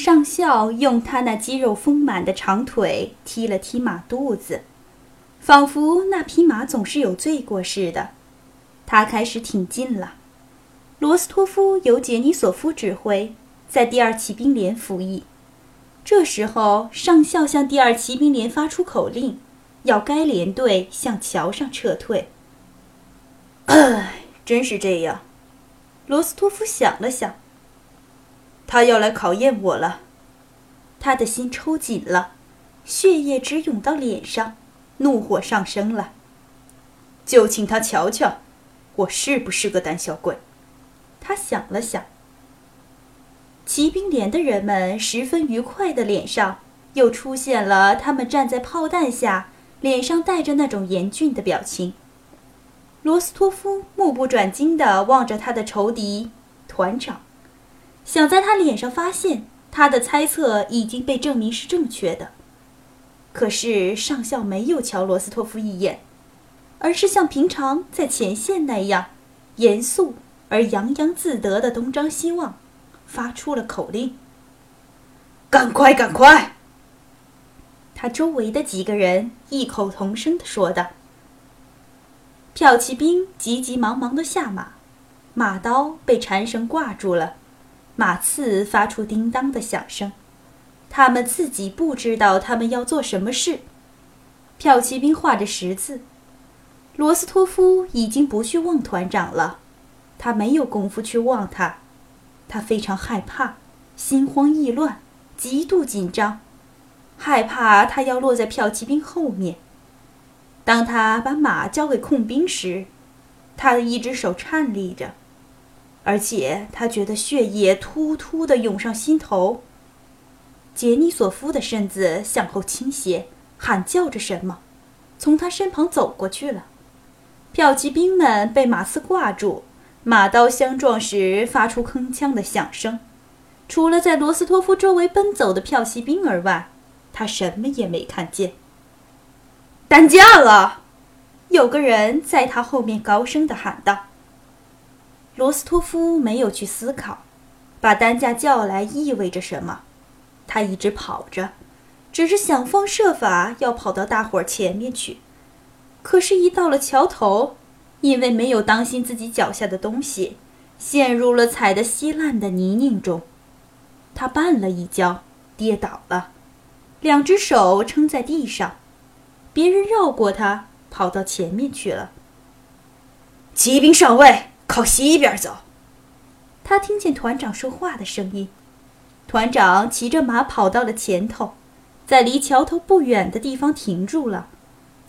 上校用他那肌肉丰满的长腿踢了踢马肚子，仿佛那匹马总是有罪过似的。他开始挺进了。罗斯托夫由杰尼索夫指挥，在第二骑兵连服役。这时候，上校向第二骑兵连发出口令，要该连队向桥上撤退。唉，真是这样。罗斯托夫想了想。他要来考验我了，他的心抽紧了，血液直涌到脸上，怒火上升了。就请他瞧瞧，我是不是个胆小鬼？他想了想。骑兵连的人们十分愉快的脸上又出现了他们站在炮弹下脸上带着那种严峻的表情。罗斯托夫目不转睛地望着他的仇敌团长。想在他脸上发现他的猜测已经被证明是正确的，可是上校没有瞧罗斯托夫一眼，而是像平常在前线那样严肃而洋洋自得的东张西望，发出了口令：“赶快，赶快！”他周围的几个人异口同声地说道。骠骑兵急急忙忙地下马，马刀被缠绳挂住了。马刺发出叮当的响声，他们自己不知道他们要做什么事。骠骑兵画着十字。罗斯托夫已经不去望团长了，他没有功夫去望他，他非常害怕，心慌意乱，极度紧张，害怕他要落在骠骑兵后面。当他把马交给控兵时，他的一只手颤栗着。而且他觉得血液突突地涌上心头。杰尼索夫的身子向后倾斜，喊叫着什么，从他身旁走过去了。骠骑兵们被马刺挂住，马刀相撞时发出铿锵的响声。除了在罗斯托夫周围奔走的骠骑兵而外，他什么也没看见。担架了！有个人在他后面高声地喊道。罗斯托夫没有去思考，把担架叫来意味着什么。他一直跑着，只是想方设法要跑到大伙儿前面去。可是，一到了桥头，因为没有当心自己脚下的东西，陷入了踩得稀烂的泥泞中。他绊了一跤，跌倒了，两只手撑在地上。别人绕过他，跑到前面去了。骑兵上尉。靠西边走。他听见团长说话的声音。团长骑着马跑到了前头，在离桥头不远的地方停住了。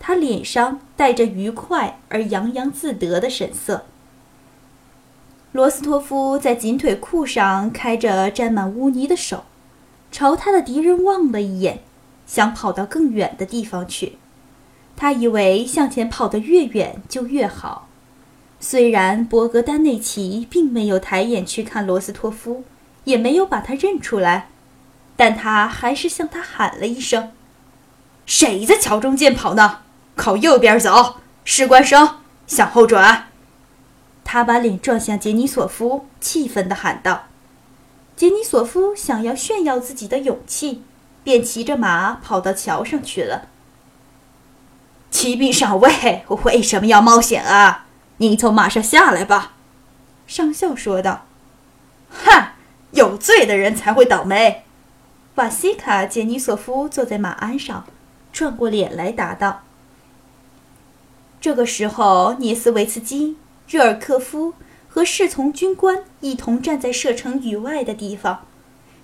他脸上带着愉快而洋洋自得的神色。罗斯托夫在紧腿裤上开着沾满污泥的手，朝他的敌人望了一眼，想跑到更远的地方去。他以为向前跑得越远就越好。虽然博格丹内奇并没有抬眼去看罗斯托夫，也没有把他认出来，但他还是向他喊了一声：“谁在桥中间跑呢？靠右边走，士官生，向后转。”他把脸转向杰尼索夫，气愤地喊道：“杰尼索夫想要炫耀自己的勇气，便骑着马跑到桥上去了。”骑兵上尉我为什么要冒险啊？你从马上下来吧，上校说道。“哼，有罪的人才会倒霉。”瓦西卡·杰尼索夫坐在马鞍上，转过脸来答道。这个时候，涅斯维茨基、热尔科夫和侍从军官一同站在射程以外的地方，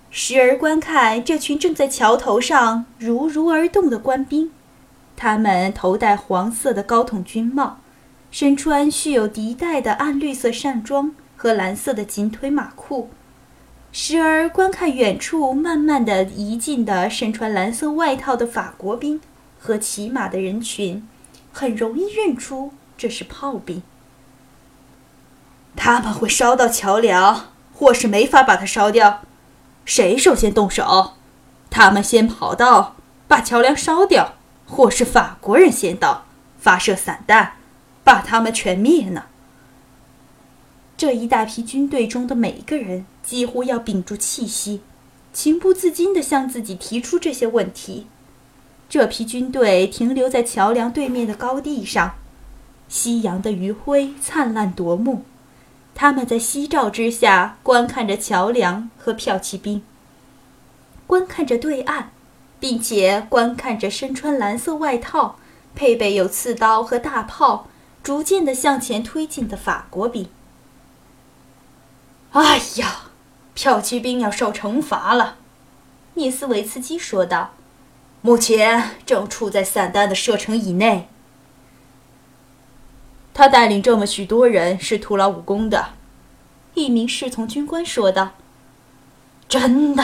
时而观看这群正在桥头上如如而动的官兵。他们头戴黄色的高筒军帽。身穿蓄有敌带的暗绿色上装和蓝色的紧腿马裤，时而观看远处慢慢的移近的身穿蓝色外套的法国兵和骑马的人群，很容易认出这是炮兵。他们会烧到桥梁，或是没法把它烧掉。谁首先动手？他们先跑到把桥梁烧掉，或是法国人先到发射散弹？把他们全灭呢！这一大批军队中的每一个人几乎要屏住气息，情不自禁地向自己提出这些问题。这批军队停留在桥梁对面的高地上，夕阳的余晖灿烂夺目。他们在夕照之下观看着桥梁和骠骑兵，观看着对岸，并且观看着身穿蓝色外套、配备有刺刀和大炮、逐渐地向前推进的法国兵。哎呀，骠骑兵要受惩罚了，聂斯维茨基说道。目前正处在散弹的射程以内。他带领这么许多人是徒劳无功的，一名侍从军官说道。真的，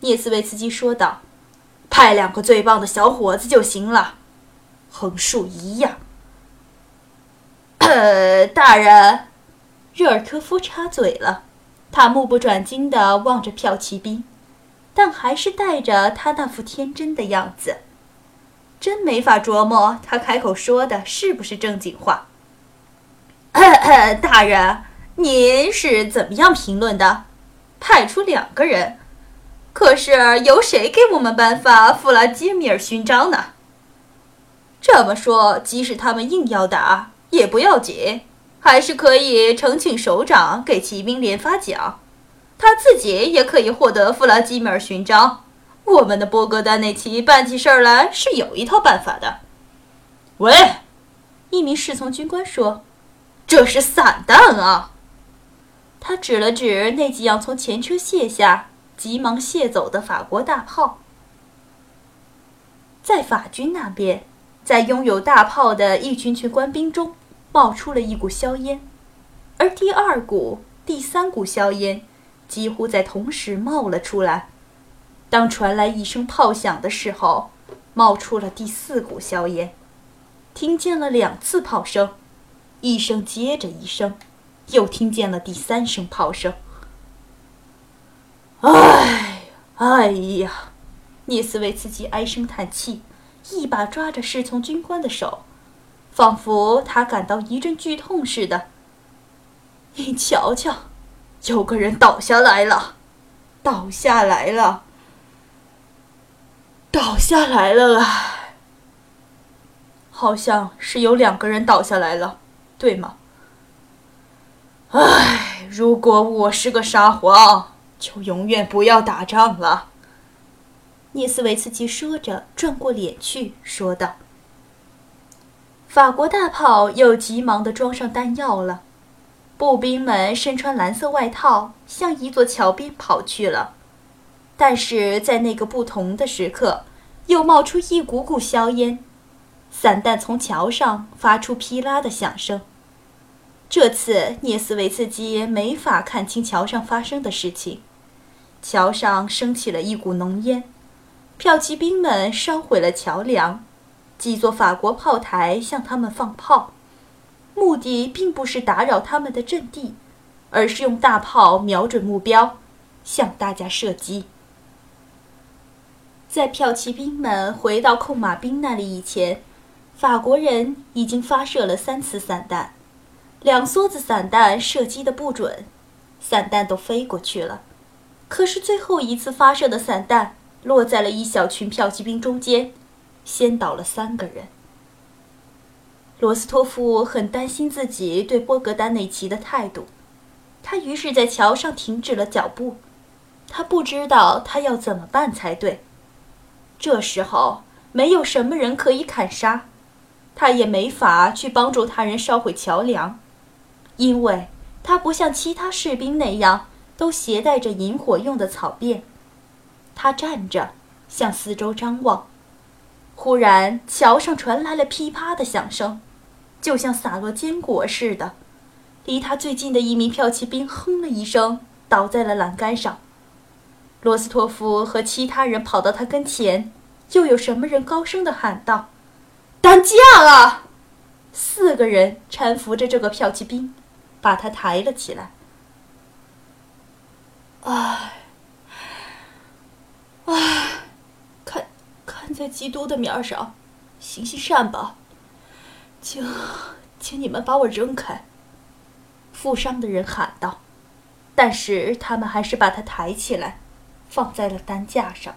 聂斯维茨基说道。派两个最棒的小伙子就行了，横竖一样。呃，大人，热尔科夫插嘴了，他目不转睛地望着骠骑兵。但还是带着他那副天真的样子，真没法琢磨他开口说的是不是正经话。大人，您是怎么样评论的？派出两个人，可是由谁给我们颁发弗拉基米尔勋章呢？这么说，即使他们硬要打也不要紧，还是可以呈请首长给骑兵连发奖。他自己也可以获得弗拉基米尔勋章。我们的波格丹内奇办起事儿来是有一套办法的。喂，一名侍从军官说：“这是散弹啊！”他指了指那几样从前车卸下、急忙卸走的法国大炮。在法军那边，在拥有大炮的一群群官兵中，冒出了一股硝烟，而第二股、第三股硝烟。几乎在同时冒了出来。当传来一声炮响的时候，冒出了第四股硝烟。听见了两次炮声，一声接着一声，又听见了第三声炮声。哎，哎呀！聂斯维茨基唉声叹气，一把抓着侍从军官的手，仿佛他感到一阵剧痛似的。你瞧瞧。有个人倒下来了，倒下来了，倒下来了啊！好像是有两个人倒下来了，对吗？唉，如果我是个沙皇，就永远不要打仗了。聂斯维茨基说着，转过脸去说道：“法国大炮又急忙地装上弹药了。”步兵们身穿蓝色外套，向一座桥边跑去了。但是在那个不同的时刻，又冒出一股股硝烟，散弹从桥上发出噼啦的响声。这次聂斯维茨基没法看清桥上发生的事情。桥上升起了一股浓烟，骠骑兵们烧毁了桥梁，几座法国炮台向他们放炮。目的并不是打扰他们的阵地，而是用大炮瞄准目标，向大家射击。在骠骑兵们回到控马兵那里以前，法国人已经发射了三次散弹，两梭子散弹射击的不准，散弹都飞过去了。可是最后一次发射的散弹落在了一小群骠骑兵中间，先倒了三个人。罗斯托夫很担心自己对波格丹内奇的态度，他于是在桥上停止了脚步。他不知道他要怎么办才对。这时候没有什么人可以砍杀，他也没法去帮助他人烧毁桥梁，因为他不像其他士兵那样都携带着引火用的草便。他站着，向四周张望。忽然，桥上传来了噼啪的响声。就像洒落坚果似的，离他最近的一名骠骑兵哼了一声，倒在了栏杆上。罗斯托夫和其他人跑到他跟前，又有什么人高声的喊道：“担架啊！”四个人搀扶着这个骠骑兵，把他抬了起来。唉，唉，在基督的面上，行行善吧。请，请你们把我扔开！”负伤的人喊道。但是他们还是把他抬起来，放在了担架上。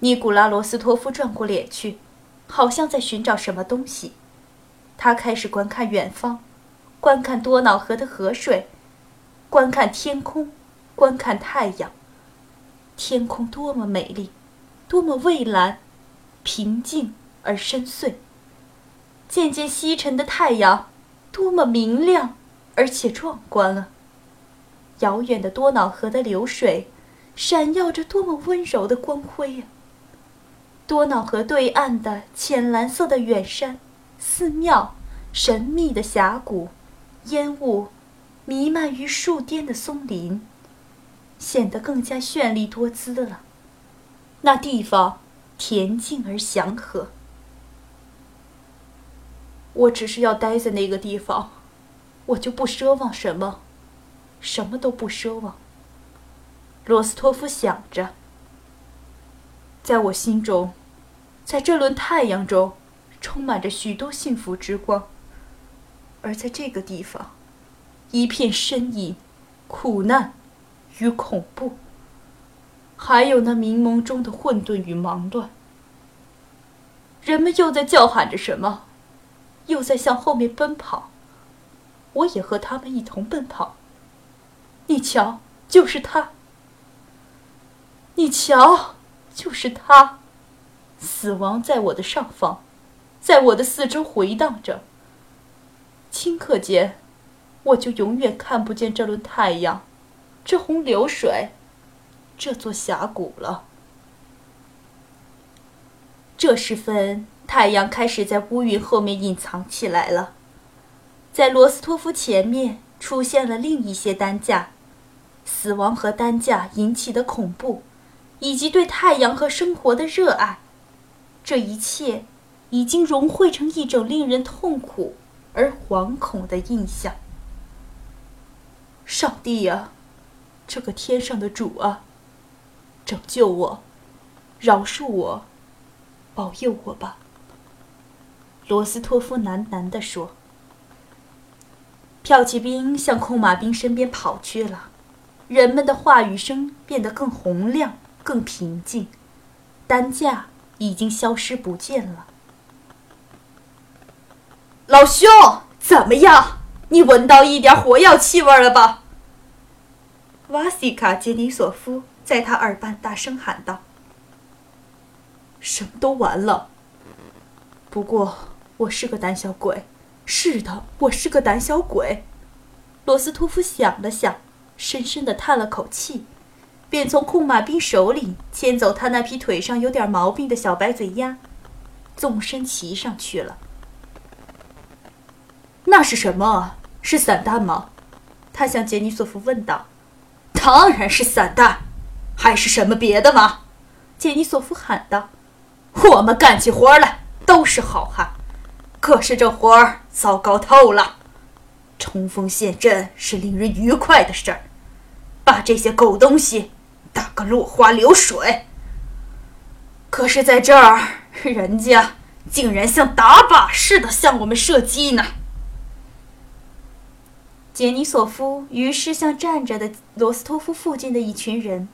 尼古拉罗斯托夫转过脸去，好像在寻找什么东西。他开始观看远方，观看多瑙河的河水，观看天空，观看太阳。天空多么美丽，多么蔚蓝，平静而深邃。渐渐西沉的太阳，多么明亮而且壮观啊！遥远的多瑙河的流水，闪耀着多么温柔的光辉呀！多瑙河对岸的浅蓝色的远山、寺庙、神秘的峡谷、烟雾弥漫于树巅的松林，显得更加绚丽多姿了。那地方恬静而祥和。我只是要待在那个地方，我就不奢望什么，什么都不奢望。罗斯托夫想着，在我心中，在这轮太阳中，充满着许多幸福之光，而在这个地方，一片呻吟、苦难与恐怖，还有那迷蒙中的混沌与忙乱。人们又在叫喊着什么？又在向后面奔跑，我也和他们一同奔跑。你瞧，就是他。你瞧，就是他。死亡在我的上方，在我的四周回荡着。顷刻间，我就永远看不见这轮太阳，这洪流水，这座峡谷了。这时分。太阳开始在乌云后面隐藏起来了，在罗斯托夫前面出现了另一些担架，死亡和担架引起的恐怖，以及对太阳和生活的热爱，这一切已经融汇成一种令人痛苦而惶恐的印象。上帝啊，这个天上的主啊，拯救我，饶恕我，保佑我吧。罗斯托夫喃喃地说：“骠骑兵向空马兵身边跑去了，人们的话语声变得更洪亮、更平静，担架已经消失不见了。”老兄，怎么样？你闻到一点火药气味了吧？瓦西卡杰尼索夫在他耳畔大声喊道：“什么都完了。不过……”我是个胆小鬼，是的，我是个胆小鬼。罗斯托夫想了想，深深的叹了口气，便从库马兵手里牵走他那匹腿上有点毛病的小白嘴鸭，纵身骑上去了。那是什么？是散弹吗？他向杰尼索夫问道。当然是散弹，还是什么别的吗？杰尼索夫喊道。我们干起活来都是好汉。可是这活儿糟糕透了，冲锋陷阵是令人愉快的事儿，把这些狗东西打个落花流水。可是在这儿，人家竟然像打靶似的向我们射击呢。杰尼索夫于是向站着的罗斯托夫附近的一群人，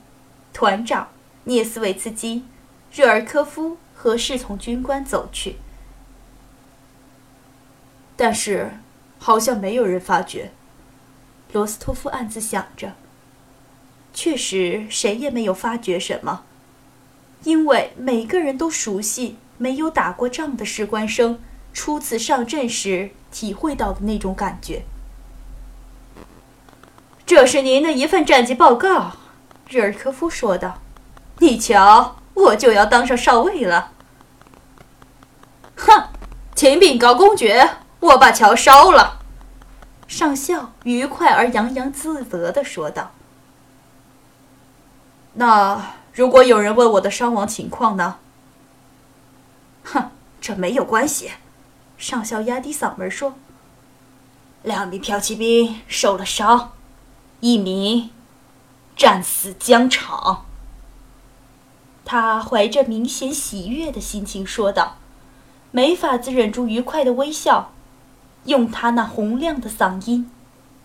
团长涅斯维茨基、热尔科夫和侍从军官走去。但是，好像没有人发觉。罗斯托夫暗自想着。确实，谁也没有发觉什么，因为每个人都熟悉没有打过仗的士官生初次上阵时体会到的那种感觉。这是您的一份战绩报告，日尔科夫说道。你瞧，我就要当上少尉了。哼，请禀高公爵。我把桥烧了，上校愉快而洋洋自得地说道。那如果有人问我的伤亡情况呢？哼，这没有关系。上校压低嗓门说：“两名骠骑兵受了伤，一名战死疆场。”他怀着明显喜悦的心情说道，没法子忍住愉快的微笑。用他那洪亮的嗓音，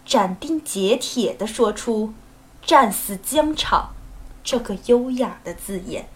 斩钉截铁地说出：“战死疆场，这个优雅的字眼。